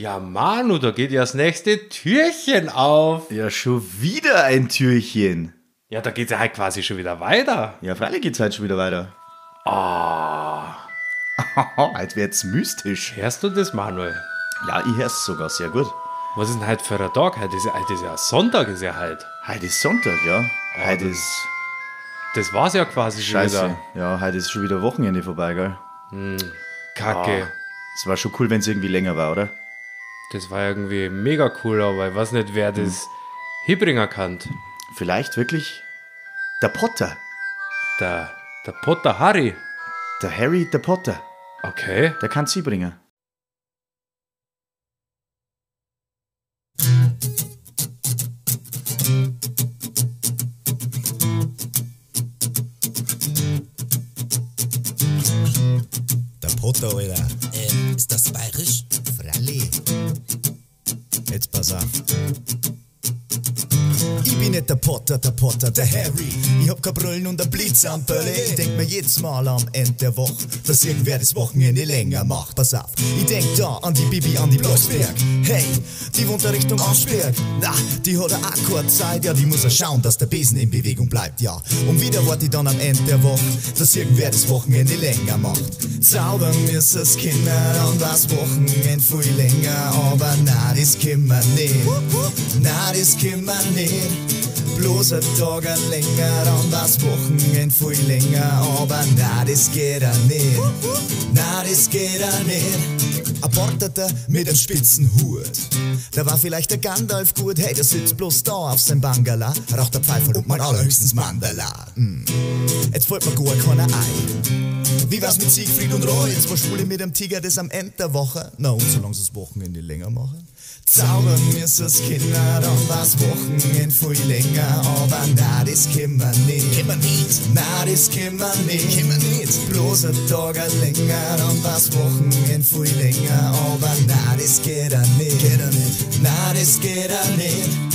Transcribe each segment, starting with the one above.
Ja, Manu, da geht ja das nächste Türchen auf. Ja, schon wieder ein Türchen. Ja, da geht ja halt quasi schon wieder weiter. Ja, freilich geht's halt schon wieder weiter. Ah, Heute wird's mystisch. hörst du das, Manuel? Ja, ich hör's sogar sehr gut. Was ist denn heute für ein Tag? Heute ist ja, heute ist ja Sonntag, ist ja halt. Heute ist Sonntag, ja. Heute das- ist Das war's ja quasi schon scheiße. wieder. Ja, heute ist schon wieder Wochenende vorbei, gell? Kacke. Es war schon cool, wenn es irgendwie länger war, oder? Das war irgendwie mega cool, aber ich weiß nicht, wer das hinbringen kann. Vielleicht wirklich der Potter. Der, der Potter Harry. Der Harry der Potter. Okay. Der kann sie bringen. Der Potter, Alter. Ähm, ist das bayerisch? Fralli. Jetzt pass auf. Ich bin nicht der Potter, der Potter, der Harry. Ich hab kein Brüllen und ein Blitz am Bölle. Ich denk mir jedes Mal am Ende der Woche, dass irgendwer das Wochenende länger macht. Pass auf, ich denk da an die Bibi, an die Blocksberg. Hey, die wohnt da Richtung Aschberg. Na, die hat eine Akkordzeit, ja, die muss er schauen, dass der Besen in Bewegung bleibt, ja. Und wieder wart ich dann am Ende der Woche, dass irgendwer das Wochenende länger macht. Zaubern müssen es Kinder und das Wochenende viel länger, aber na, das können wir nicht. Na, das können wir nicht. Bloß ein Tag länger und das Wochenende viel länger, aber na, das geht auch nicht. Na, das geht auch nicht. Ein Porteter mit einem spitzen Hut. Da war vielleicht der Gandalf gut, hey, der sitzt bloß da auf sein Bangala, raucht der Pfeife und mal allerhöchstens Mandala. Hm. Jetzt fällt mir gar keiner ein. Wie war's mit Siegfried und Roy? Jetzt war Schwule mit dem Tiger das am Ende der Woche. Na und solange sie das Wochenende länger machen. Zaubern müssen es Kinder, dann war's Wochenende viel länger. Aber na, das können wir nicht. Können wir nicht. Na, das können wir nicht. Können wir nicht. Bloß ein Tag länger, dann war's Wochenende viel länger. Aber na, das geht auch nicht. Geht auch nicht. Na, das geht auch nicht.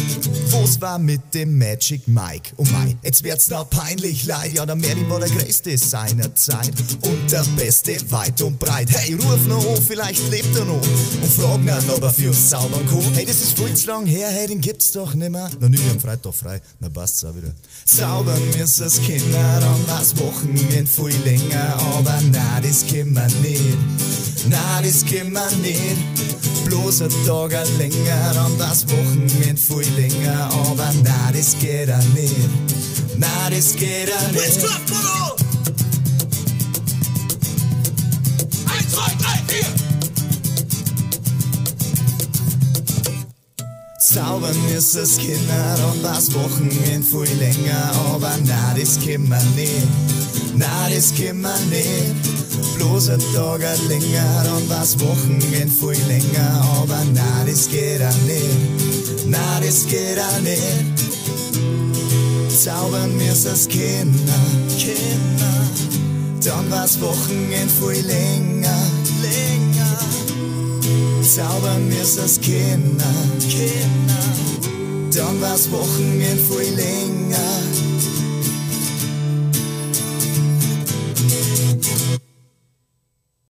Was war mit dem Magic Mike? Oh mein, jetzt wird's da peinlich leid. Ja, der Merlin war der größte seiner Zeit und der beste weit und breit. Hey, ruf noch an, vielleicht lebt er noch und frag ihn, ob er für uns zaubern kann. Hey, das ist viel zu lang her, hey, den gibt's doch nimmer. Na, nie am Freitag frei, na passt's auch wieder. Zaubern müssen es Kinder, dann war's Wochenende viel länger, aber na, das können wir nicht. Na, das können wir nicht. Bloß ein Tag ein länger, dann das Wochenende viel länger, aber na, das geht auch nicht. Na, das geht auch nicht. Zaubern müssen es Kinder und das Wochenende viel länger, aber na, das können wir nicht. Na, das können wir nicht. Ein Tag ein länger und das Wochenende viel länger, aber geht auch nicht. Na, das geht auch nicht. Zaubern müssen es Kinder. Dann war's Wochenende viel länger, länger. Zaubern müssen es Kinder. Dann war's Wochenende viel länger.